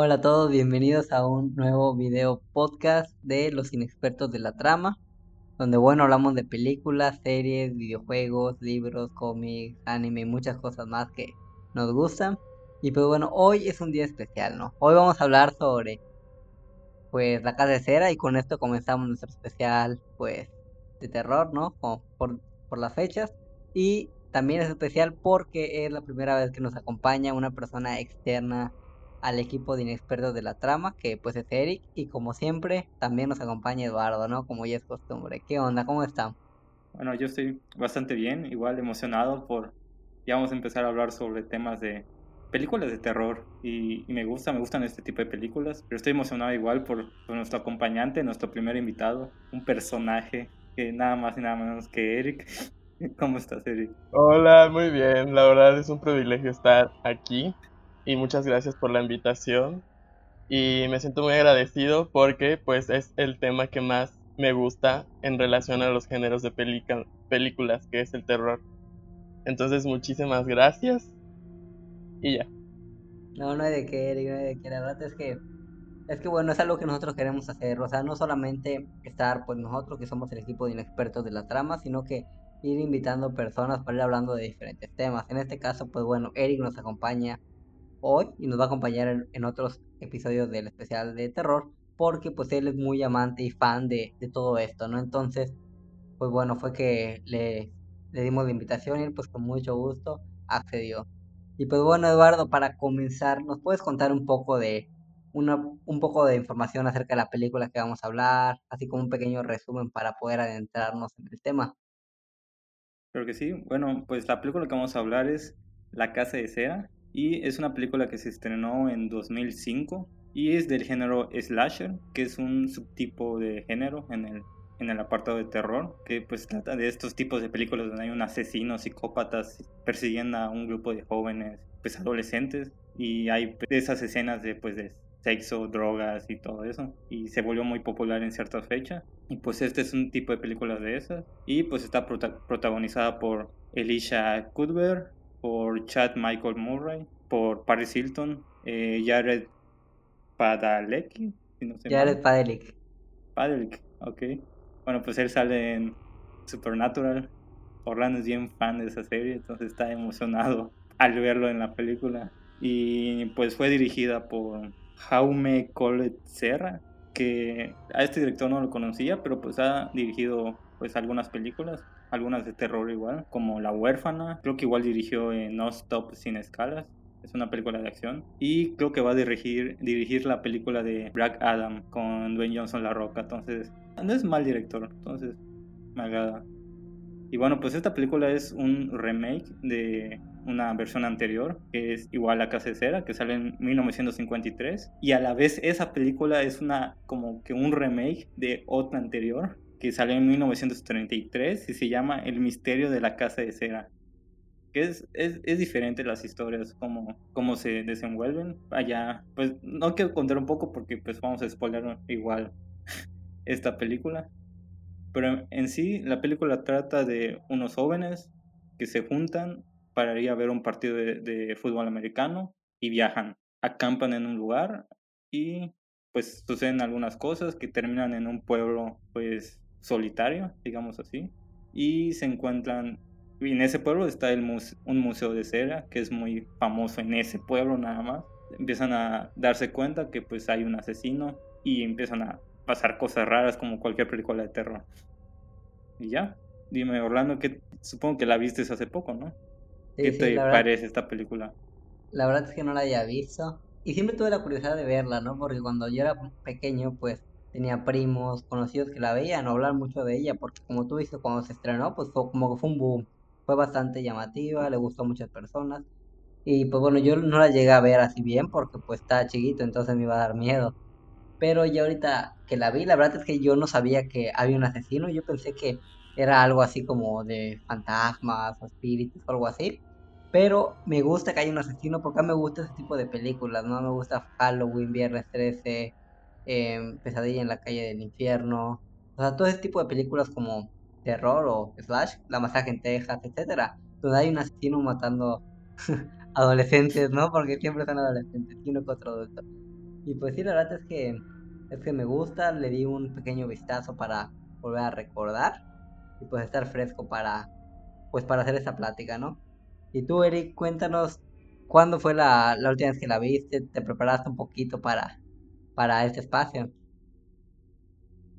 Hola a todos, bienvenidos a un nuevo video podcast de los inexpertos de la trama, donde bueno, hablamos de películas, series, videojuegos, libros, cómics, anime y muchas cosas más que nos gustan. Y pues bueno, hoy es un día especial, ¿no? Hoy vamos a hablar sobre pues la casa de cera y con esto comenzamos nuestro especial pues de terror, ¿no? por, por las fechas. Y también es especial porque es la primera vez que nos acompaña una persona externa al equipo de inexpertos de la trama, que pues es Eric, y como siempre, también nos acompaña Eduardo, ¿no? Como ya es costumbre. ¿Qué onda? ¿Cómo están? Bueno, yo estoy bastante bien, igual emocionado por, ya vamos a empezar a hablar sobre temas de películas de terror, y, me gusta, me gustan este tipo de películas, pero estoy emocionado igual por, por nuestro acompañante, nuestro primer invitado, un personaje que nada más y nada menos que Eric. ¿Cómo estás, Eric? Hola, muy bien. La verdad es un privilegio estar aquí y muchas gracias por la invitación. Y me siento muy agradecido porque pues es el tema que más me gusta en relación a los géneros de películas, que es el terror. Entonces muchísimas gracias y ya. No, no hay de qué, no hay de qué. La verdad es que es que bueno, es algo que nosotros queremos hacer. O sea, no solamente estar pues nosotros que somos el equipo de inexpertos de la trama, sino que ir invitando personas para ir hablando de diferentes temas. En este caso, pues bueno, Eric nos acompaña hoy y nos va a acompañar en, otros episodios del especial de terror porque pues él es muy amante y fan de, todo esto, ¿no? Entonces, pues bueno, fue que le, le dimos la invitación y él pues con mucho gusto accedió. Y pues bueno, Eduardo, para comenzar, ¿nos puedes contar un poco de una, un poco de información acerca de la película que vamos a hablar, así como un pequeño resumen para poder adentrarnos en el tema? Creo que sí. Bueno, pues la película que vamos a hablar es La Casa de Cera y es una película que se estrenó en 2005 y es del género slasher, que es un subtipo de género en el, en el apartado de terror, que pues trata de estos tipos de películas donde hay un asesino, psicópatas persiguiendo a un grupo de jóvenes, pues adolescentes y hay esas escenas de pues de sexo, drogas y todo eso. Y se volvió muy popular en ciertas fechas. Y pues este es un tipo de películas de esas. Y pues está protagonizada por Elisha Cuthbert, por Chad Michael Murray, por Paris Hilton, eh, Jared Padalecki. Jared Padalecki. Padalecki, ok. Bueno, pues él sale en Supernatural. Orlando es bien fan de esa serie, entonces está emocionado al verlo en la película. Y pues fue dirigida por Jaume Colet Serra, que a este director no lo conocía, pero pues ha dirigido pues algunas películas, algunas de terror igual, como La huérfana, creo que igual dirigió en No Stop Sin Escalas, es una película de acción, y creo que va a dirigir, dirigir la película de Black Adam con Dwayne Johnson La Roca, entonces no es mal director, entonces me agrada. Y bueno, pues esta película es un remake de una versión anterior, que es igual a Casa de Cera, que sale en 1953. Y a la vez esa película es una como que un remake de otra anterior, que sale en 1933 y se llama El misterio de la Casa de Cera. Que es, es, es diferente las historias, cómo, cómo se desenvuelven. Allá, pues no quiero contar un poco porque pues vamos a spoiler igual esta película. Pero en sí, la película trata de unos jóvenes que se juntan para ir a ver un partido de, fútbol americano y viajan, acampan en un lugar y pues suceden algunas cosas que terminan en un pueblo pues solitario, digamos así, y se encuentran, y en ese pueblo está el un museo de cera que es muy famoso en ese pueblo nada más, empiezan a darse cuenta que pues hay un asesino y empiezan a pasar cosas raras como cualquier película de terror. Y ya, dime Orlando, que supongo que la viste hace poco, ¿no? ¿Qué te parece esta película? La verdad es que no la había visto. Y siempre tuve la curiosidad de verla, ¿no? Porque cuando yo era pequeño, pues tenía primos, conocidos que la veían o hablar mucho de ella, porque como tú dices, cuando se estrenó, pues fue como que fue un boom. Fue bastante llamativa, le gustó a muchas personas. Y pues bueno, yo no la llegué a ver así bien porque pues estaba chiquito, entonces me iba a dar miedo. Pero ya ahorita que la vi, la verdad es que yo no sabía que había un asesino. Yo pensé que era algo así como de fantasmas o espíritus o algo así. Pero me gusta que haya un asesino porque a mí me gusta ese tipo de películas, ¿no? Me gusta Halloween, Viernes 13, em, Pesadilla en la calle del infierno. O sea, todo ese tipo de películas como terror o slash, La masacre en Texas, etcétera, donde hay un asesino matando adolescentes, ¿no? Porque siempre son adolescentes uno otro adulto. Y pues sí, la verdad es que es que me gusta, le di un pequeño vistazo para volver a recordar y pues estar fresco para pues para hacer esta plática, ¿no? Y tú, Eric, cuéntanos cuándo fue la, la última vez que la viste, te preparaste un poquito para, para este espacio.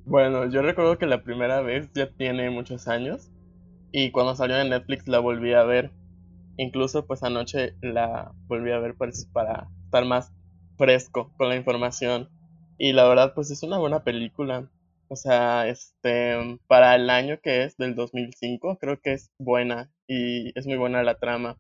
Bueno, yo recuerdo que la primera vez ya tiene muchos años y cuando salió en Netflix la volví a ver. Incluso pues anoche la volví a ver pues, para estar más fresco con la información. Y la verdad pues es una buena película. O sea, este, para el año que es del 2005, creo que es buena y es muy buena la trama.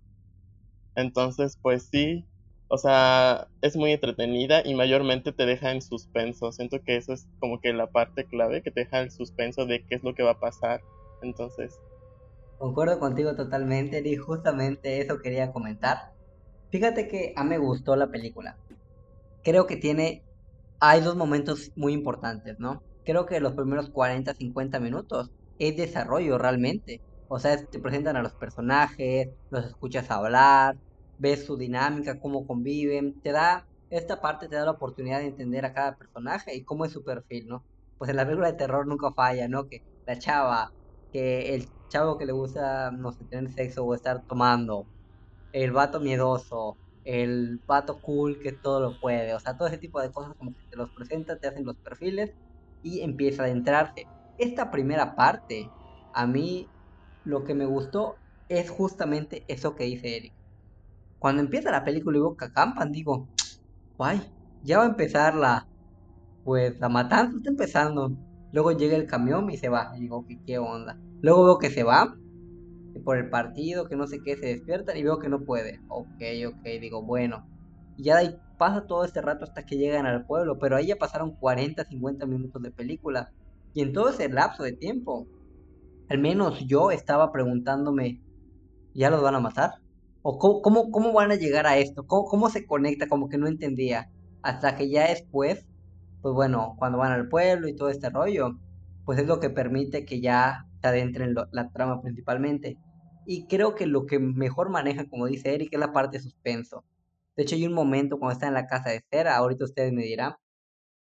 Entonces, pues sí, o sea, es muy entretenida y mayormente te deja en suspenso. Siento que eso es como que la parte clave que te deja el suspenso de qué es lo que va a pasar. Entonces. Concuerdo contigo totalmente y justamente eso quería comentar. Fíjate que a mí me gustó la película. Creo que tiene... Hay dos momentos muy importantes, ¿no? Creo que los primeros 40, 50 minutos es desarrollo realmente. O sea, te presentan a los personajes, los escuchas hablar, ves su dinámica, cómo conviven, te da, esta parte te da la oportunidad de entender a cada personaje y cómo es su perfil, ¿no? Pues en la película de terror nunca falla, ¿no? Que la chava, que el chavo que le gusta, no sé, tener sexo o estar tomando, el vato miedoso, el vato cool que todo lo puede, o sea, todo ese tipo de cosas como que te los presenta, te hacen los perfiles y empieza a adentrarse. Esta primera parte, a mí lo que me gustó es justamente eso que dice Eric. Cuando empieza la película y veo que acampan, digo, guay, ya va a empezar la, pues la matanza está empezando. Luego llega el camión y se va. Y digo, ¿qué, qué onda? Luego veo que se va por el partido, que no sé qué, se despiertan y veo que no puede. Ok, ok, digo, bueno. Y ya ahí pasa todo este rato hasta que llegan al pueblo, pero ahí ya pasaron 40, 50 minutos de película. Y en todo ese lapso de tiempo, al menos yo estaba preguntándome, ¿ya los van a matar? ¿O cómo, cómo, van a llegar a esto? ¿Cómo, ¿Cómo se conecta? Como que no entendía. Hasta que ya después, pues bueno, cuando van al pueblo y todo este rollo, pues es lo que permite que ya se adentren la trama principalmente. Y creo que lo que mejor maneja, como dice Eric, es la parte de suspenso. De hecho, hay un momento cuando está en la casa de cera, ahorita ustedes me dirán,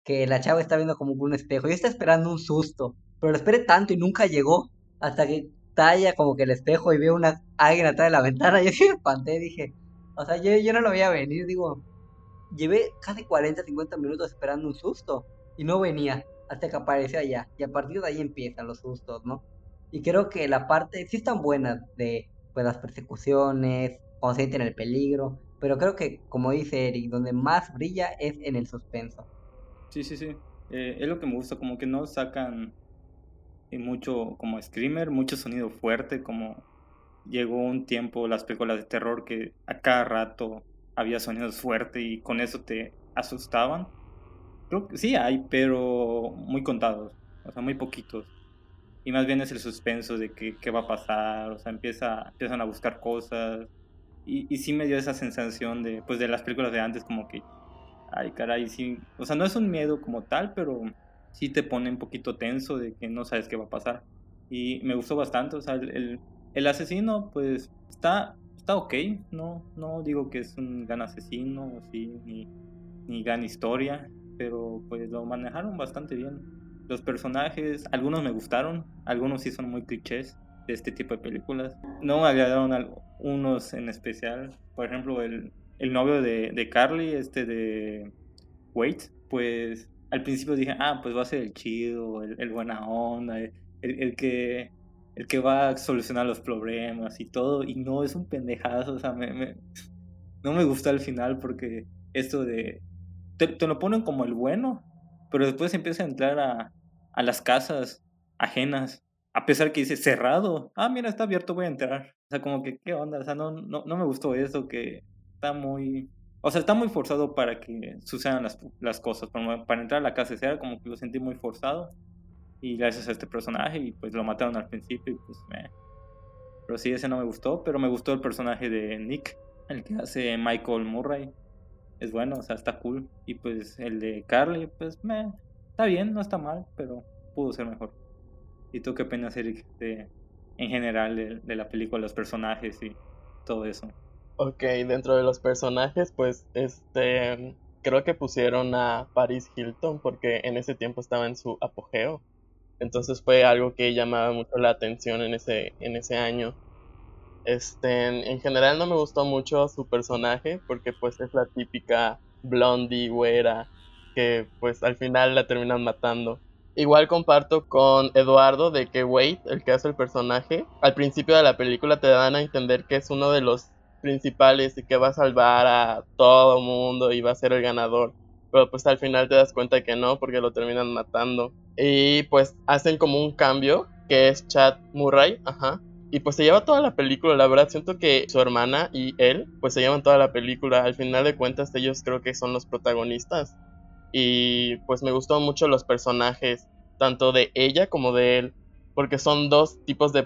que la chava está viendo como un espejo. Yo está esperando un susto, pero lo esperé tanto y nunca llegó. Hasta que talla como que el espejo y veo una alguien atrás de la ventana. Yo sí me espanté, dije, o sea, yo, yo no lo veía venir, digo, llevé casi 40, 50 minutos esperando un susto y no venía hasta que apareció allá. Y a partir de ahí empiezan los sustos, ¿no? Y creo que la parte, sí están buenas de pues, las persecuciones, cuando se en el peligro, pero creo que, como dice Eric, donde más brilla es en el suspenso. Sí, sí, sí. Eh, es lo que me gusta, como que no sacan y mucho como screamer, mucho sonido fuerte, como llegó un tiempo las películas de terror que a cada rato había sonidos fuertes y con eso te asustaban. Creo que sí hay, pero muy contados, o sea, muy poquitos. Y más bien es el suspenso de que, qué va a pasar, o sea, empieza, empiezan a buscar cosas. Y, y sí me dio esa sensación de, pues, de las películas de antes, como que, ay, caray, sí. O sea, no es un miedo como tal, pero sí te pone un poquito tenso de que no sabes qué va a pasar. Y me gustó bastante, o sea, el, el, asesino pues está, está ok, no, no digo que es un gran asesino, sí, ni, ni gran historia, pero pues lo manejaron bastante bien. Los personajes, algunos me gustaron, algunos sí son muy clichés de este tipo de películas. No me agradaron unos en especial, por ejemplo el, el novio de, de Carly, este de Wait, pues al principio dije, ah, pues va a ser el chido, el, buena onda, el, el, que, el que va a solucionar los problemas y todo, y no es un pendejazo, o sea, me, no me gusta al final porque esto de, te, lo ponen como el bueno, pero después empieza a entrar a, a las casas ajenas, a pesar que dice cerrado, ah, mira, está abierto, voy a entrar, o sea, como que, ¿qué onda? O sea, no, no, no me gustó eso, que está muy o sea, está muy forzado para que sucedan las, las cosas. Para, para, entrar a la casa era como que lo sentí muy forzado. Y gracias a este personaje, y pues lo mataron al principio, y pues me... Pero sí, ese no me gustó, pero me gustó el personaje de Nick, el que hace Michael Murray. Es bueno, o sea, está cool. Y pues el de Carly, pues me... Está bien, no está mal, pero pudo ser mejor. ¿Y tú qué opinas, Eric, de, en general de, de la película, los personajes y todo eso? Ok, dentro de los personajes, pues, este, creo que pusieron a Paris Hilton porque en ese tiempo estaba en su apogeo. Entonces fue algo que llamaba mucho la atención en ese, en ese año. Este, en general no me gustó mucho su personaje porque pues es la típica blondie, güera, que pues al final la terminan matando. Igual comparto con Eduardo de que Wade, el que hace el personaje, al principio de la película te dan a entender que es uno de los principales y que va a salvar a todo mundo y va a ser el ganador. Pero pues al final te das cuenta que no, porque lo terminan matando. Y pues hacen como un cambio, que es Chad Murray, ajá. Y pues se lleva toda la película, la verdad siento que su hermana y él pues se llevan toda la película. Al final de cuentas ellos creo que son los protagonistas. Y pues me gustó mucho los personajes, tanto de ella como de él, porque son dos tipos de,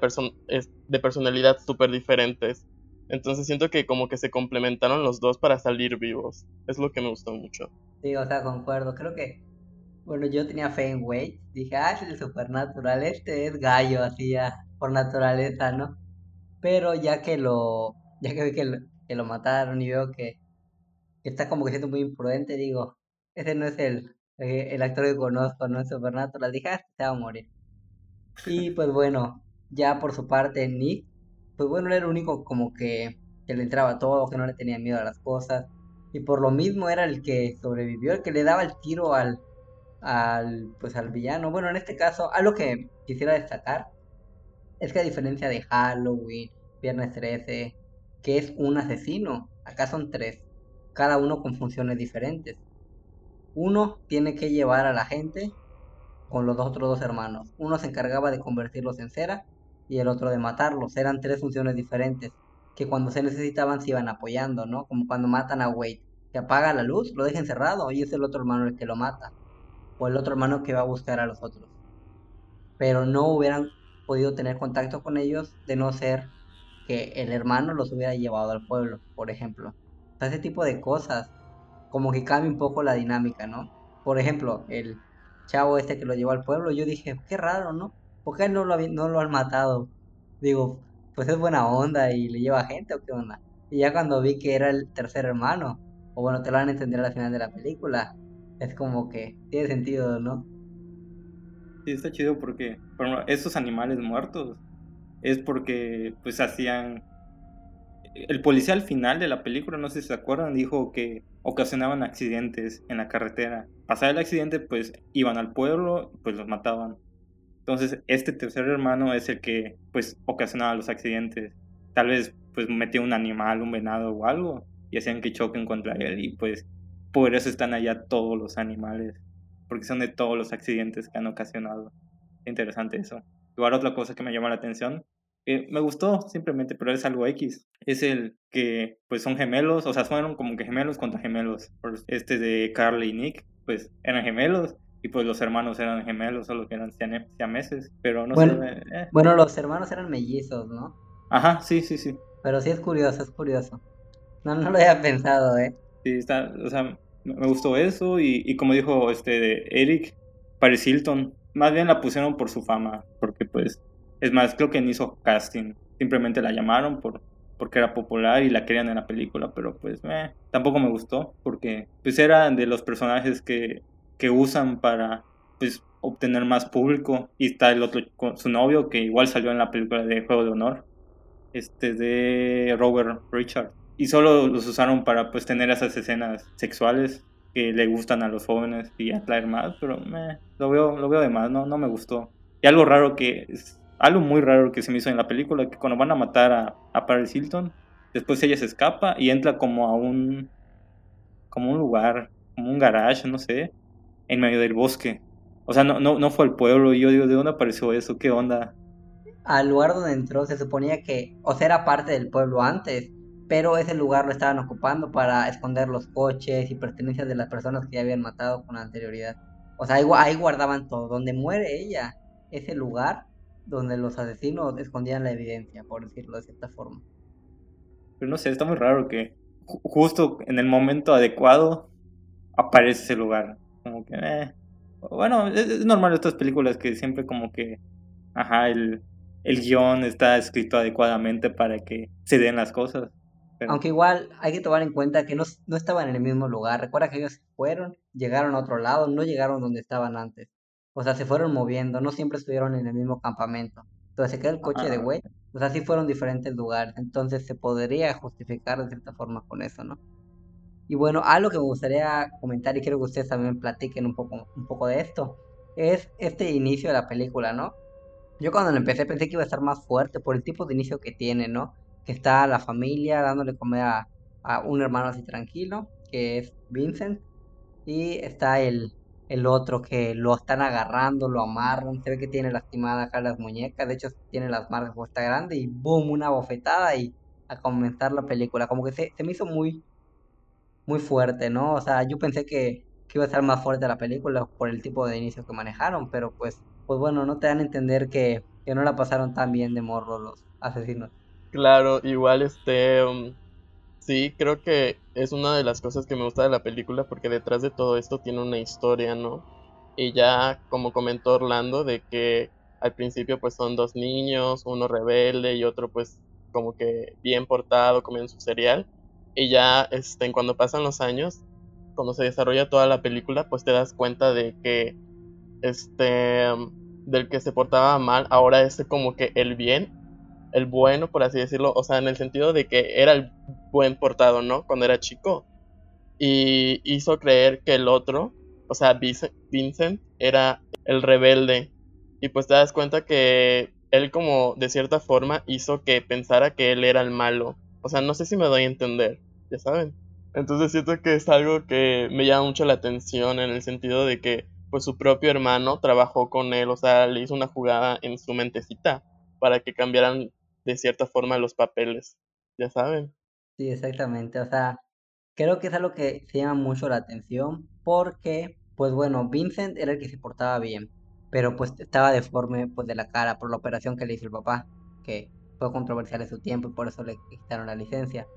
de personalidad súper diferentes. Entonces siento que como que se complementaron los dos para salir vivos. Es lo que me gustó mucho. Sí, o sea, concuerdo. Creo que, bueno, yo tenía fe en Wade. Dije, ah, es el supernatural. Este es gallo, así ya, por naturaleza, ¿no? Pero ya que lo, ya que vi que lo, que lo mataron y veo que, está como que siendo muy imprudente, digo, ese no es el, el actor que conozco, no es supernatural. Dije, ah, se va a morir. Y pues bueno, ya por su parte, Nick pues bueno, era el único como que, que le entraba todo, que no le tenía miedo a las cosas. Y por lo mismo era el que sobrevivió, el que le daba el tiro al, al, pues al villano. Bueno, en este caso, algo que quisiera destacar es que a diferencia de Halloween, Viernes 13, que es un asesino, acá son tres, cada uno con funciones diferentes. Uno tiene que llevar a la gente con los otros dos hermanos. Uno se encargaba de convertirlos en cera y el otro de matarlos. Eran tres funciones diferentes que cuando se necesitaban se iban apoyando, ¿no? Como cuando matan a Wade, que apaga la luz, lo deja encerrado y es el otro hermano el que lo mata. O el otro hermano que va a buscar a los otros. Pero no hubieran podido tener contacto con ellos de no ser que el hermano los hubiera llevado al pueblo, por ejemplo. O sea, ese tipo de cosas como que cambia un poco la dinámica, ¿no? Por ejemplo, el chavo este que lo llevó al pueblo, yo dije, qué raro, ¿no? ¿Por qué no lo, no lo han matado? Digo, pues es buena onda y le lleva gente o qué onda. Y ya cuando vi que era el tercer hermano, o bueno, te lo van a entender al final de la película, es como que tiene sentido, ¿no? Sí, está chido porque, por ejemplo, esos animales muertos es porque pues hacían... El policía al final de la película, no sé si se acuerdan, dijo que ocasionaban accidentes en la carretera. Pasaba el accidente, pues iban al pueblo, pues los mataban. Entonces, este tercer hermano es el que, pues, ocasionaba los accidentes. Tal vez, pues, metía un animal, un venado o algo, y hacían que choquen contra él. Y, pues, por eso están allá todos los animales, porque son de todos los accidentes que han ocasionado. Interesante eso. Igual otra cosa que me llama la atención, que me gustó simplemente, pero es algo X. Es el que, pues, son gemelos, o sea, fueron como que gemelos contra gemelos. Este de Carly y Nick, pues, eran gemelos y pues los hermanos eran gemelos, solo que eran siameses, pero no bueno, sé. Eh. Bueno, los hermanos eran mellizos, ¿no? Ajá, sí, sí, sí. Pero sí es curioso, es curioso. No, no lo había pensado, ¿eh? Sí, está, o sea, me gustó eso y, y como dijo este Eric, Paris Hilton, más bien la pusieron por su fama, porque pues, es más, creo que ni hizo casting, simplemente la llamaron por, porque era popular y la querían en la película, pero pues eh, tampoco me gustó, porque pues era de los personajes que que usan para pues obtener más público. Y está el otro su novio que igual salió en la película de Juego de Honor este de Robert Richard. Y solo los usaron para pues tener esas escenas sexuales que le gustan a los jóvenes y atraer más pero lo veo lo veo de más no no me gustó. Y algo raro que es algo muy raro que se me hizo en la película que cuando van a matar a, a Paris Hilton después ella se escapa y entra como a un como un lugar como un garage no sé en medio del bosque. O sea, no, no, no fue al pueblo. Y yo digo, ¿de dónde apareció eso? ¿Qué onda? Al lugar donde entró se suponía que, o sea, era parte del pueblo antes, pero ese lugar lo estaban ocupando para esconder los coches y pertenencias de las personas que ya habían matado con anterioridad. O sea, ahí, guardaban todo. Donde muere ella, ese lugar donde los asesinos escondían la evidencia, por decirlo de cierta forma. Pero no sé, está muy raro que justo en el momento adecuado aparece ese lugar como que, eh. Bueno, es, normal estas películas que siempre como que, ajá, el, el guion está escrito adecuadamente para que se den las cosas. Aunque igual hay que tomar en cuenta que no, no estaban en el mismo lugar. Recuerda que ellos fueron, llegaron a otro lado, no llegaron donde estaban antes. O sea, se fueron moviendo, no siempre estuvieron en el mismo campamento. Entonces se queda el coche de güey. O sea, sí fueron diferentes lugares. Entonces se podría justificar de cierta forma con eso, ¿no? Y bueno, algo que me gustaría comentar y quiero que ustedes también platiquen un poco, un poco de esto, es este inicio de la película, ¿no? Yo cuando lo empecé pensé que iba a estar más fuerte por el tipo de inicio que tiene, ¿no? Que está la familia dándole comida a, un hermano así tranquilo, que es Vincent, y está el, el otro que lo están agarrando, lo amarran, se ve que tiene lastimada acá las muñecas, de hecho tiene las marcas está grande y boom, una bofetada y a comenzar la película, como que se, se me hizo muy, muy fuerte, ¿no? O sea, yo pensé que, que iba a estar más fuerte la película por el tipo de inicio que manejaron, pero pues pues bueno, no te dan a entender que, no la pasaron tan bien de morro los asesinos. Claro, igual este... Um, sí, creo que es una de las cosas que me gusta de la película porque detrás de todo esto tiene una historia, ¿no? Y ya como comentó Orlando de que al principio pues son dos niños, uno rebelde y otro pues como que bien portado, comiendo su cereal. Y ya este, cuando pasan los años, cuando se desarrolla toda la película, pues te das cuenta de que este, del que se portaba mal, ahora es como que el bien, el bueno, por así decirlo, o sea, en el sentido de que era el buen portado, ¿no? Cuando era chico. Y hizo creer que el otro, o sea, Vincent, era el rebelde. Y pues te das cuenta que él como de cierta forma hizo que pensara que él era el malo. O sea, no sé si me doy a entender, ya saben. Entonces siento que es algo que me llama mucho la atención en el sentido de que pues su propio hermano trabajó con él, o sea, le hizo una jugada en su mentecita para que cambiaran de cierta forma los papeles, ya saben. Sí, exactamente, o sea, creo que es algo que se llama mucho la atención porque, pues bueno, Vincent era el que se portaba bien, pero pues estaba deforme pues de la cara por la operación que le hizo el papá, que fue controversial en su tiempo y por eso le quitaron la licencia.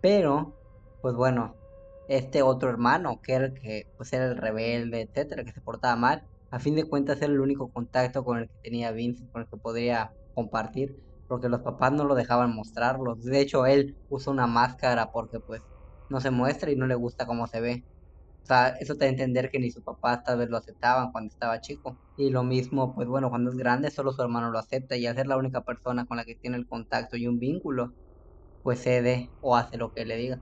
Pero, pues bueno, este otro hermano, que era el pues rebelde, etcétera, que se portaba mal, a fin de cuentas era el único contacto con el que tenía Vince, con el que podría compartir, porque los papás no lo dejaban mostrarlo. De hecho, él usa una máscara porque pues no se muestra y no le gusta cómo se ve. O sea, eso te da a entender que ni su papá tal vez lo aceptaban cuando estaba chico. Y lo mismo, pues bueno, cuando es grande solo su hermano lo acepta y al ser la única persona con la que tiene el contacto y un vínculo, pues cede o hace lo que le diga.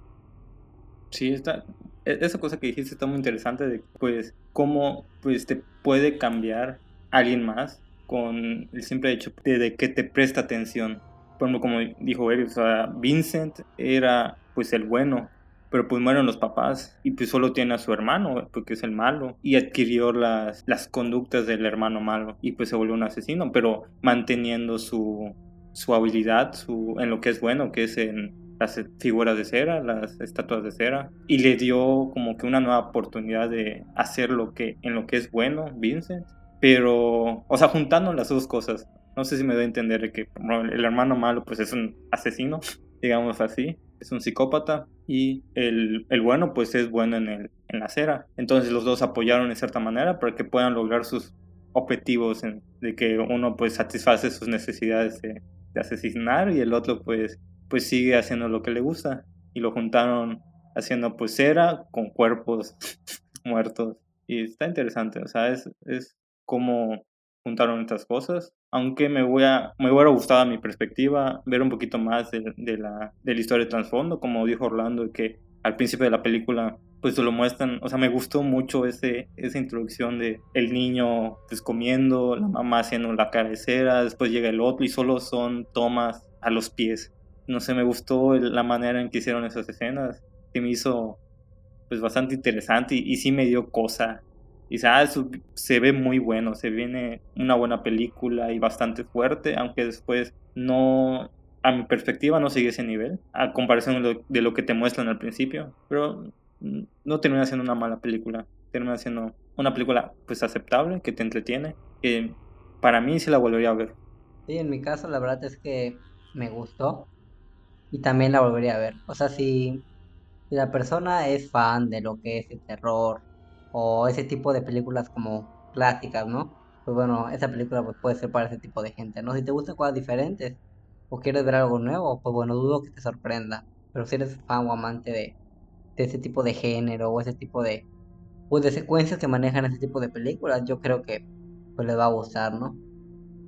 Sí, está, e, esa cosa que dijiste está muy interesante de pues cómo pues te puede cambiar alguien más con el simple hecho de, que te presta atención. Por ejemplo, como dijo Eric, o sea, Vincent era pues el bueno, pero pues mueren los papás y pues solo tiene a su hermano porque es el malo y adquirió las, las conductas del hermano malo y pues se volvió un asesino, pero manteniendo su, su habilidad su, en lo que es bueno, que es en las figuras de cera, las estatuas de cera, y le dio como que una nueva oportunidad de hacer lo que, en lo que es bueno Vincent. Pero, o sea, juntando las dos cosas, no sé si me doy a entender que el hermano malo pues es un asesino, digamos así, es un psicópata, y el, el bueno pues es bueno en, el, en la cera. Entonces los dos apoyaron de cierta manera para que puedan lograr sus objetivos de que uno pues satisface sus necesidades de, de asesinar y el otro pues pues sigue haciendo lo que le gusta. Y lo juntaron haciendo pues cera con cuerpos muertos. Y está interesante, o sea, es, es como juntaron estas cosas. Aunque me, voy a, me hubiera gustado a mi perspectiva ver un poquito más de, de, la, de la historia de trasfondo, como dijo Orlando, que al principio de la película pues lo muestran, o sea, me gustó mucho ese, esa introducción de el niño pues comiendo, la mamá haciendo la cabecera, después llega el otro y solo son tomas a los pies no sé, me gustó la manera en que hicieron esas escenas, que me hizo pues bastante interesante y, sí me dio cosa. Y ah, se ve muy bueno, se viene una buena película y bastante fuerte, aunque después no, a mi perspectiva no sigue ese nivel, a comparación de lo, que te muestran al principio, pero no termina siendo una mala película, termina siendo una película pues aceptable, que te entretiene, que para mí sí la volvería a ver. Sí, en mi caso la verdad es que me gustó, y también la volvería a ver. O sea, si, la persona es fan de lo que es el terror o ese tipo de películas como clásicas, ¿no? Pues bueno, esa película pues, puede ser para ese tipo de gente, ¿no? Si te gustan cosas diferentes o quieres ver algo nuevo, pues bueno, dudo que te sorprenda. pero si eres fan o amante de, de ese tipo de género o ese tipo de, pues de secuencias que manejan ese tipo de películas, yo creo que pues les va a gustar, ¿no?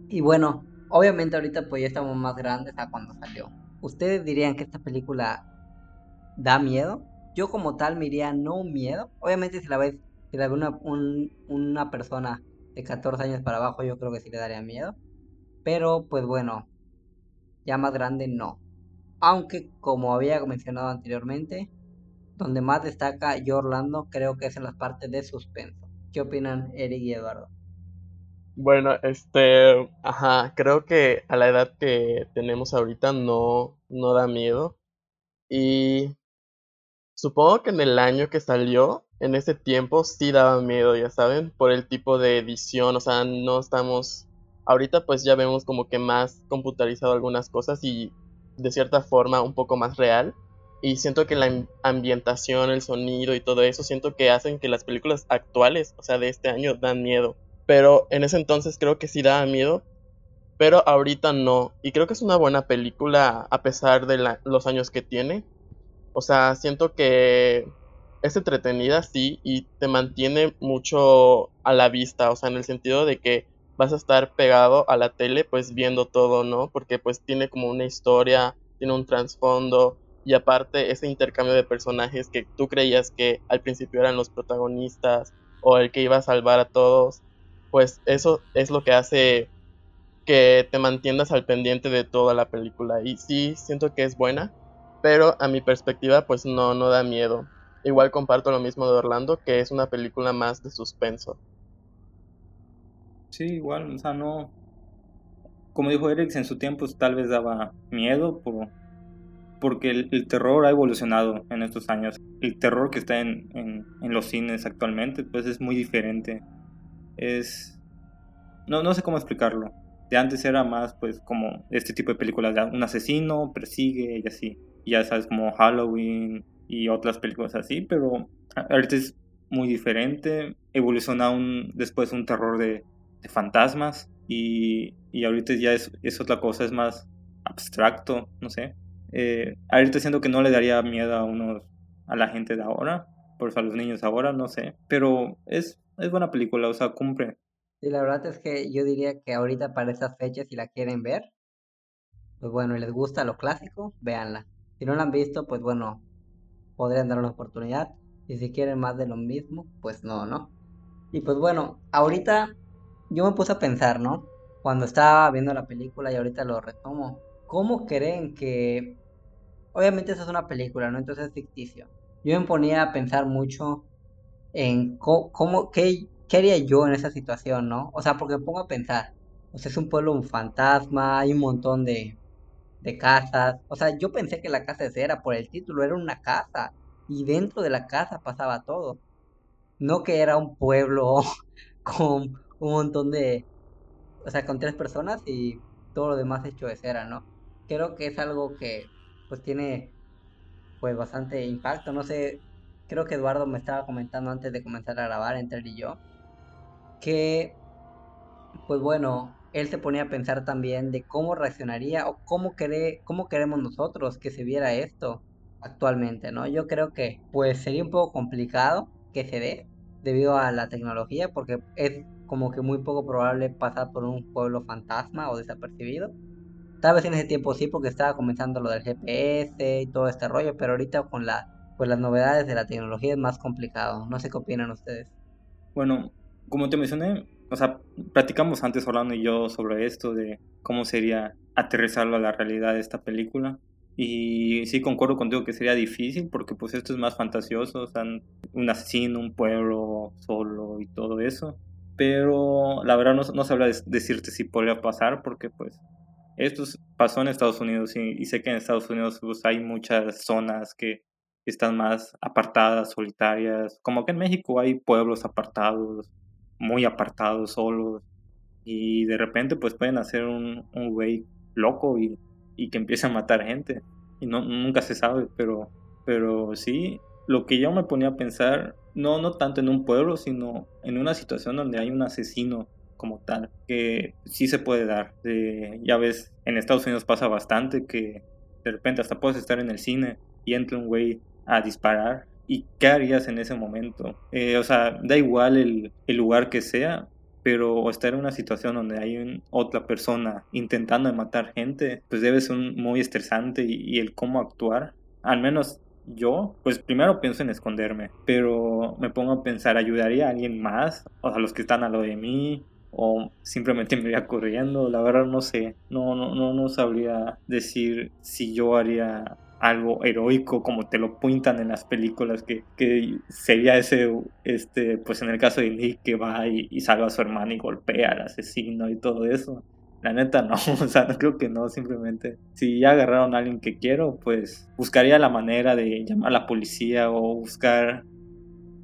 Y bueno, obviamente ahorita pues ya estamos más grandes a cuando salió. ¿Ustedes dirían que esta película da miedo? Yo como tal me iría no miedo. Obviamente si la ves, si la ve una, una persona de 14 años para abajo, yo creo que sí le daría miedo. Pero pues bueno, ya más grande no. Aunque como había mencionado anteriormente, donde más destaca yo Orlando creo que es en las partes de suspenso. ¿Qué opinan Eric y Eduardo? Bueno, este, ajá, creo que a la edad que tenemos ahorita no, no da miedo. Y supongo que en el año que salió, en ese tiempo sí daba miedo, ya saben, por el tipo de edición, o sea, no estamos, ahorita pues ya vemos como que más computarizado algunas cosas y de cierta forma un poco más real. Y siento que la ambientación, el sonido y todo eso, siento que hacen que las películas actuales, o sea, de este año, dan miedo. Pero en ese entonces creo que sí daba miedo. Pero ahorita no. Y creo que es una buena película a pesar de los años que tiene. O sea, siento que es entretenida, sí, y te mantiene mucho a la vista. O sea, en el sentido de que vas a estar pegado a la tele, pues viendo todo, ¿no? Porque pues tiene como una historia, tiene un trasfondo. Y aparte, ese intercambio de personajes que tú creías que al principio eran los protagonistas o el que iba a salvar a todos pues eso es lo que hace que te mantengas al pendiente de toda la película. Y sí, siento que es buena, pero a mi perspectiva, pues no, no da miedo. Igual comparto lo mismo de Orlando, que es una película más de suspenso. Sí, igual, o sea, no. Como dijo Eric, en su tiempo tal vez daba miedo, por, porque el, terror ha evolucionado en estos años. El terror que está en, en los cines actualmente, pues es muy diferente es... No, no sé cómo explicarlo. De antes era más pues como este tipo de películas de un asesino, persigue y así. Ya sabes, como Halloween y otras películas así, pero ahorita es muy diferente. Evoluciona un, después un terror de, fantasmas y, y, ahorita ya es, es, otra cosa, es más abstracto, no sé. Eh, ahorita siento que no le daría miedo a unos a la gente de ahora, por eso a los niños ahora, no sé, pero es es buena película, o sea, cumple. Sí, la verdad es que yo diría que ahorita para esas fechas, si la quieren ver, pues bueno, y les gusta lo clásico, véanla. Si no la han visto, pues bueno, podrían dar una oportunidad. Y si quieren más de lo mismo, pues no, ¿no? Y pues bueno, ahorita yo me puse a pensar, ¿no? Cuando estaba viendo la película y ahorita lo retomo. ¿Cómo creen que... Obviamente eso es una película, ¿no? Entonces es ficticio. Yo me ponía a pensar mucho en cómo, qué, haría yo en esa situación, ¿no? O sea, porque me pongo a pensar, o sea, es un pueblo un fantasma, hay un montón de, de casas, o sea, yo pensé que la casa era por el título, era una casa, y dentro de la casa pasaba todo, no que era un pueblo con un montón de, o sea, con tres personas y todo lo demás hecho de cera, ¿no? Creo que es algo que pues tiene pues bastante impacto, no sé creo que Eduardo me estaba comentando antes de comenzar a grabar entre él y yo, que, pues bueno, él se ponía a pensar también de cómo reaccionaría o cómo, cómo queremos nosotros que se viera esto actualmente, ¿no? Yo creo que pues sería un poco complicado que se dé debido a la tecnología porque es como que muy poco probable pasar por un pueblo fantasma o desapercibido. Tal vez en ese tiempo sí porque estaba comenzando lo del GPS y todo este rollo, pero ahorita con la pues las novedades de la tecnología es más complicado. No sé qué opinan ustedes. Bueno, como te mencioné, o sea, platicamos antes Orlando y yo sobre esto de cómo sería aterrizarlo a la realidad de esta película. Y sí concuerdo contigo que sería difícil porque pues esto es más fantasioso, o sea, un asesino, un pueblo solo y todo eso. Pero la verdad no, no sabría decirte si podría pasar porque pues esto pasó en Estados Unidos y, y sé que en Estados Unidos pues, hay muchas zonas que están más apartadas, solitarias. Como que en México hay pueblos apartados, muy apartados, solos. Y de repente pues pueden hacer un, un güey loco y, y, que empiece a matar gente. Y no, nunca se sabe, pero, pero sí, lo que yo me ponía a pensar, no, no tanto en un pueblo, sino en una situación donde hay un asesino como tal, que sí se puede dar. ya ves, en Estados Unidos pasa bastante que de repente hasta puedes estar en el cine y entra un güey a disparar. ¿Y qué harías en ese momento? Eh, o sea, da igual el, el, lugar que sea, pero estar en una situación donde hay otra persona intentando matar gente, pues debe ser muy estresante y, y el cómo actuar. Al menos yo, pues primero pienso en esconderme, pero me pongo a pensar, ¿ayudaría a alguien más? O sea, los que están a lo de mí, o simplemente me iría corriendo, la verdad no sé, no, no, no, no sabría decir si yo haría algo heroico como te lo pintan en las películas que, que, sería ese este pues en el caso de Nick que va y, y salva a su hermano y golpea al asesino y todo eso. La neta no, o sea, no creo que no, simplemente si ya agarraron a alguien que quiero, pues buscaría la manera de llamar a la policía o buscar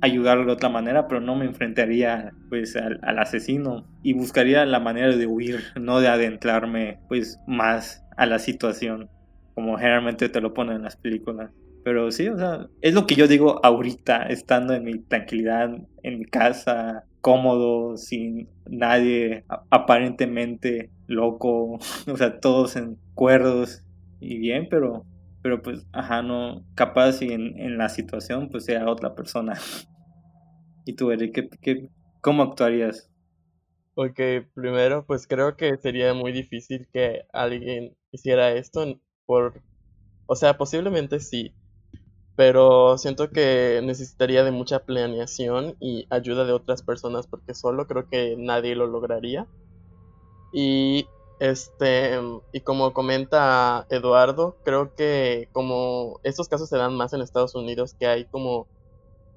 ayudarlo de otra manera, pero no me enfrentaría pues al, al, asesino y buscaría la manera de huir, no de adentrarme pues más a la situación, como generalmente te lo ponen en las películas. Pero sí, o sea, es lo que yo digo ahorita, estando en mi tranquilidad, en mi casa, cómodo, sin nadie aparentemente loco, o sea, todos en cuerdos y bien, pero, pero pues, ajá, no, capaz y en, la situación pues sea otra persona. ¿Y tú, Eric, ¿qué, qué, cómo actuarías? Ok, primero, pues creo que sería muy difícil que alguien hiciera esto por, o sea, posiblemente sí, pero siento que necesitaría de mucha planeación y ayuda de otras personas porque solo creo que nadie lo lograría. Y este y como comenta Eduardo, creo que como estos casos se dan más en Estados Unidos que hay como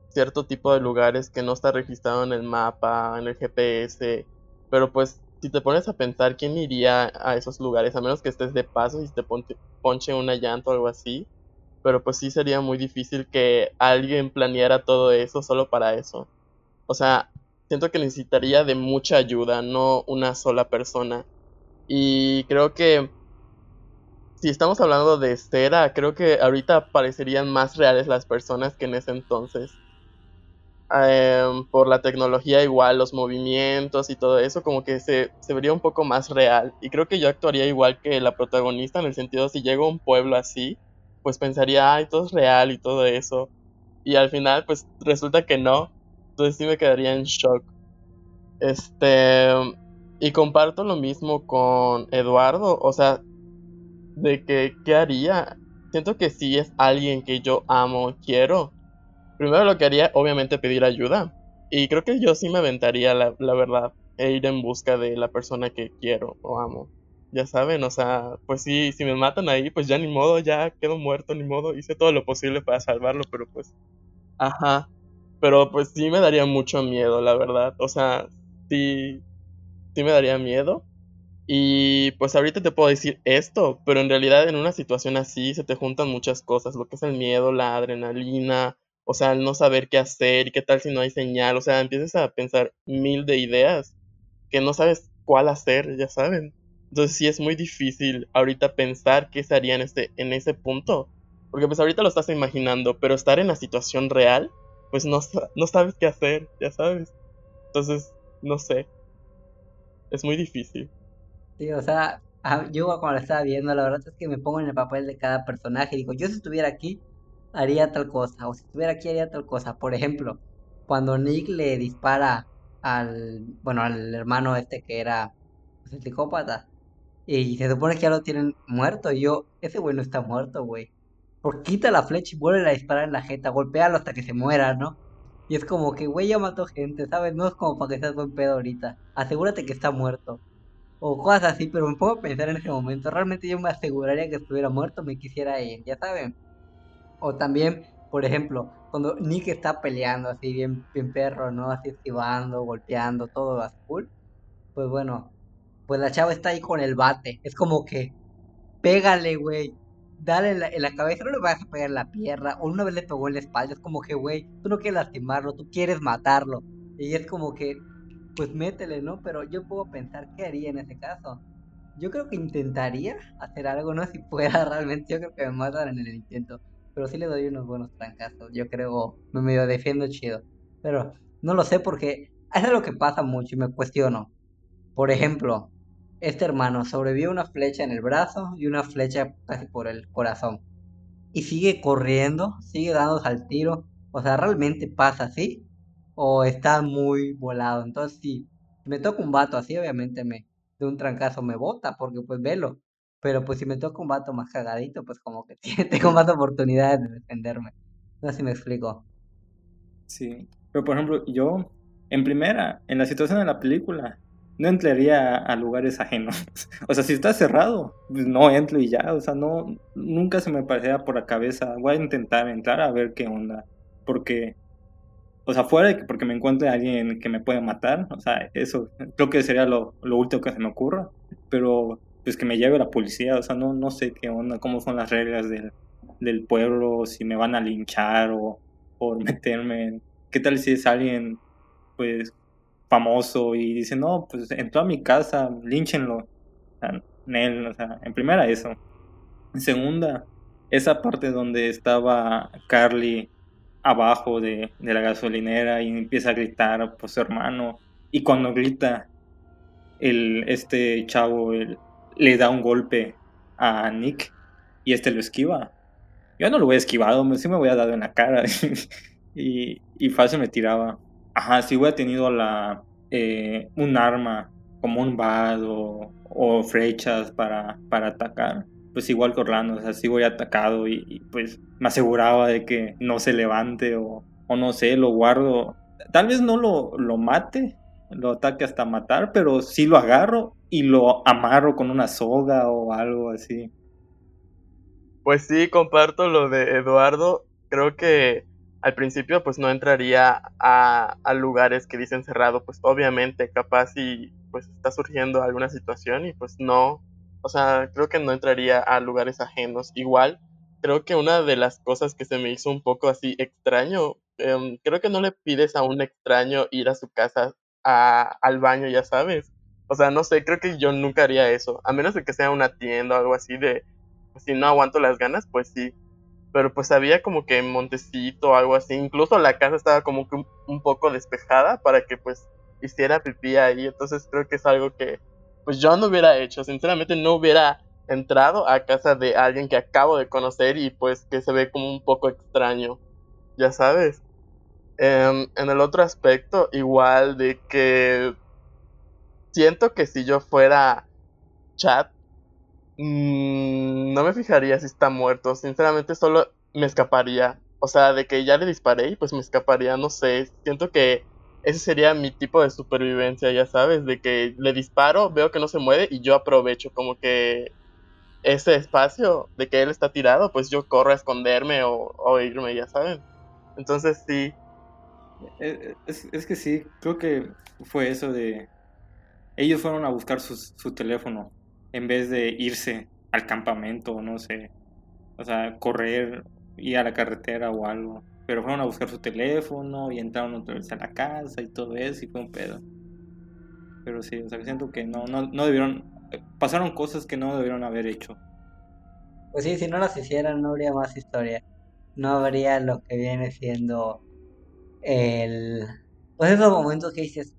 cierto tipo de lugares que no está registrado en el mapa, en el GPS, pero pues si te pones a pensar quién iría a esos lugares, a menos que estés de paso y te ponche una llanta o algo así, pero pues sí sería muy difícil que alguien planeara todo eso solo para eso. O sea, siento que necesitaría de mucha ayuda, no una sola persona. Y creo que si estamos hablando de cera, creo que ahorita parecerían más reales las personas que en ese entonces. Em, por la tecnología igual, los movimientos y todo eso, como que se, se vería un poco más real. Y creo que yo actuaría igual que la protagonista en el sentido si llego a un pueblo así, pues pensaría, ay, todo es real y todo eso. Y al final, pues resulta que no. Entonces sí me quedaría en shock. Este. Y comparto lo mismo con Eduardo. O sea, de que, ¿qué haría? Siento que si es alguien que yo amo, quiero. Primero lo que haría, obviamente, pedir ayuda. Y creo que yo sí me aventaría, la, verdad, e ir en busca de la persona que quiero o amo ya saben, o sea, pues sí, si me matan ahí, pues ya ni modo, ya quedo muerto, ni modo, hice todo lo posible para salvarlo, pero pues, ajá, pero pues sí me daría mucho miedo, la verdad, o sea, sí, sí me daría miedo. Y pues ahorita te puedo decir esto, pero en realidad en una situación así se te juntan muchas cosas, lo que es el miedo, la adrenalina, o sea, no saber qué hacer y qué tal si no hay señal, o sea, empiezas a pensar mil de ideas que no sabes cuál hacer, ya saben. Entonces sí es muy difícil ahorita pensar qué se haría en, este, en ese punto. Porque pues ahorita lo estás imaginando, pero estar en la situación real, pues no, no sabes qué hacer, ya sabes. Entonces, no sé. Es muy difícil. Sí, o sea, yo cuando lo estaba viendo, la verdad es que me pongo en el papel de cada personaje digo, yo si estuviera aquí, haría tal cosa, o si estuviera aquí, haría tal cosa. Por ejemplo, cuando Nick le dispara al, bueno, al hermano este que era pues, el psicópata, y se supone que ya lo tienen muerto. Y yo, ese güey no está muerto, güey. Por quita la flecha y vuelve a disparar en la jeta, golpealo hasta que se muera, ¿no? Y es como que, güey, ya mató gente, ¿sabes? No es como para que seas buen pedo ahorita. Asegúrate que está muerto. O cosas así, pero me pongo a pensar en ese momento. Realmente yo me aseguraría que estuviera muerto, me quisiera ir, ya saben. O también, por ejemplo, cuando Nick está peleando así bien, bien perro, ¿no? Así esquivando, golpeando, todo azul. Pues bueno, pues la chava está ahí con el bate. Es como que, pégale, güey. Dale en la, la, cabeza, no le vas a pegar en la pierna. O una vez le pegó en la espalda. Es como que, güey, tú no quieres lastimarlo, tú quieres matarlo. Y es como que, pues métele, ¿no? Pero yo puedo pensar qué haría en ese caso. Yo creo que intentaría hacer algo, no si fuera realmente. Yo creo que me matan en el intento. Pero sí le doy unos buenos trancazos. Yo creo, me medio defiendo chido. Pero no lo sé porque es lo que pasa mucho y me cuestiono. Por ejemplo, este hermano sobrevivió una flecha en el brazo y una flecha casi por el corazón. y sigue corriendo, sigue dándose al tiro. O sea, ¿realmente pasa así? ¿O está muy volado? Entonces, si me toca un vato así, obviamente me de un trancazo me bota, porque pues velo. Pero pues si me toca un vato más cagadito, pues como que tengo más oportunidades de defenderme. No sé si me explico. Sí. Pero por ejemplo, yo, en primera, en la situación de la película, no entraría a lugares ajenos. o sea, si está cerrado, pues no entro y ya. O sea, no, nunca se me parecería por la cabeza. Voy a intentar entrar a ver qué onda. Porque, o sea, fuera de que porque me encuentre alguien que me pueda matar, o sea, eso creo que sería lo, lo último que se me ocurra. Pero, pues que me lleve la policía, o sea, no, no sé qué onda, cómo son las reglas del, del pueblo, si me van a linchar o por meterme en... ¿Qué tal si es alguien, pues, famoso y dice, no, pues entró a mi casa, línchenlo. En, o sea, en primera eso. En segunda, esa parte donde estaba Carly abajo de, de, la gasolinera y empieza a gritar por su hermano. Y cuando grita, el, este chavo le da un golpe a Nick y este lo esquiva. Yo no lo voy esquivado, sí me voy a dar en la cara. y, fácil me tiraba. Ajá, si hubiera tenido la, eh, un arma como un vado o, flechas para, para atacar, pues igual que Orlando, o sea, si voy atacado y, pues me aseguraba de que no se levante o, o no sé, lo guardo. Tal vez no lo, lo mate, lo ataque hasta matar, pero sí lo agarro y lo amarro con una soga o algo así. Pues sí, comparto lo de Eduardo. Creo que al principio pues no entraría a, lugares que dicen cerrado, pues obviamente capaz y pues está surgiendo alguna situación y pues no, o sea, creo que no entraría a lugares ajenos. Igual, creo que una de las cosas que se me hizo un poco así extraño, eh, creo que no le pides a un extraño ir a su casa al baño, ya sabes. O sea, no sé, creo que yo nunca haría eso, a menos de que sea una tienda o algo así de, pues, si no aguanto las ganas, pues sí, pero pues había como que montecito o algo así, incluso la casa estaba como que un, poco despejada para que pues hiciera pipí ahí, entonces creo que es algo que pues yo no hubiera hecho, sinceramente no hubiera entrado a casa de alguien que acabo de conocer y pues que se ve como un poco extraño, ya sabes. Em, en el otro aspecto, igual de que siento que si yo fuera chat Mm, no me fijaría si está muerto. Sinceramente, solo me escaparía. O sea, de que ya le disparé y pues me escaparía, no sé. Siento que ese sería mi tipo de supervivencia, ya sabes, de que le disparo, veo que no se mueve y yo aprovecho como que ese espacio de que él está tirado, pues yo corro a esconderme o, irme, ya saben. Entonces sí. Eh, es, es, que sí, creo que fue eso de... Ellos fueron a buscar su teléfono en vez de irse al campamento, no sé, o sea, correr, ir a la carretera o algo. Pero fueron a buscar su teléfono y entraron otra vez a la casa y todo eso y fue un pedo. Pero sí, o sea, siento que no, no, no debieron, pasaron cosas que no debieron haber hecho. Pues sí, si no las hicieran no habría más historia. No habría lo que viene siendo el... Pues esos momentos que dices,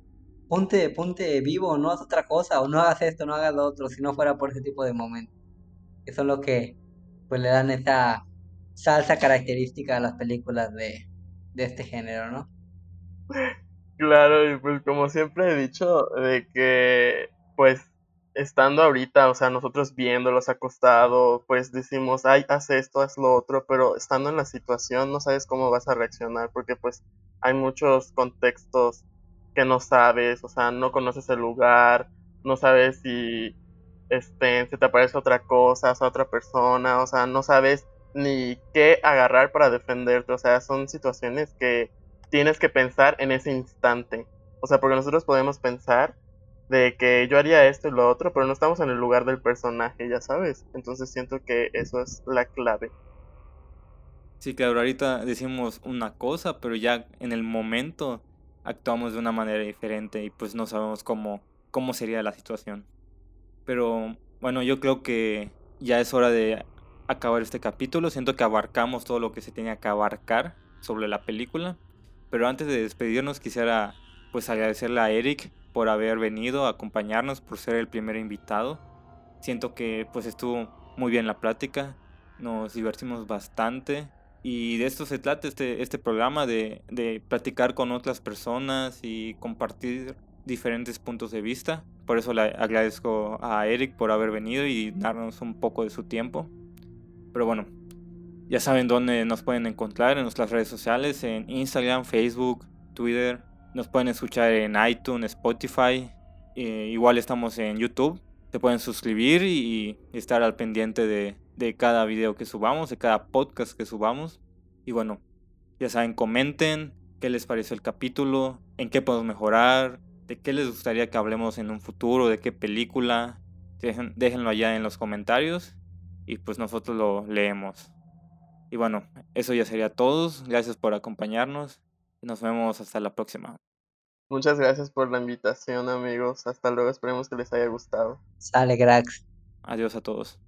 ponte, ponte vivo, no haz otra cosa, o no hagas esto, no hagas lo otro, si no fuera por ese tipo de momentos. Que son los que pues le dan esa salsa característica a las películas de, de este género, ¿no? Claro, y pues como siempre he dicho, de que pues estando ahorita, o sea, nosotros viéndolos acostados, pues decimos, ay, haz esto, haz lo otro, pero estando en la situación no sabes cómo vas a reaccionar, porque pues hay muchos contextos que no sabes, o sea, no conoces el lugar, no sabes si este, se te aparece otra cosa, o otra persona, o sea, no sabes ni qué agarrar para defenderte, o sea, son situaciones que tienes que pensar en ese instante, o sea, porque nosotros podemos pensar de que yo haría esto y lo otro, pero no estamos en el lugar del personaje, ya sabes, entonces siento que eso es la clave. Sí, claro, ahorita decimos una cosa, pero ya en el momento actuamos de una manera diferente y pues no sabemos cómo, cómo sería la situación. Pero bueno, yo creo que ya es hora de acabar este capítulo. Siento que abarcamos todo lo que se tenía que abarcar sobre la película. Pero antes de despedirnos quisiera pues agradecerle a Eric por haber venido a acompañarnos, por ser el primer invitado. Siento que pues estuvo muy bien la plática nos divertimos bastante. Y de esto se trata este, este programa, de, de platicar con otras personas y compartir diferentes puntos de vista. Por eso le agradezco a Eric por haber venido y darnos un poco de su tiempo. Pero bueno, ya saben dónde nos pueden encontrar en nuestras redes sociales, en Instagram, Facebook, Twitter. Nos pueden escuchar en iTunes, Spotify. Eh, igual estamos en YouTube. Se pueden suscribir y estar al pendiente de, cada video que subamos, de cada podcast que subamos. Y bueno, ya saben, comenten qué les pareció el capítulo, en qué podemos mejorar, de qué les gustaría que hablemos en un futuro, de qué película. déjenlo allá en los comentarios y pues nosotros lo leemos. Y bueno, eso ya sería todo. Gracias por acompañarnos. Nos vemos hasta la próxima. Muchas gracias por la invitación, amigos. Hasta luego. Esperemos que les haya gustado. Sale, cracks. Adiós a todos.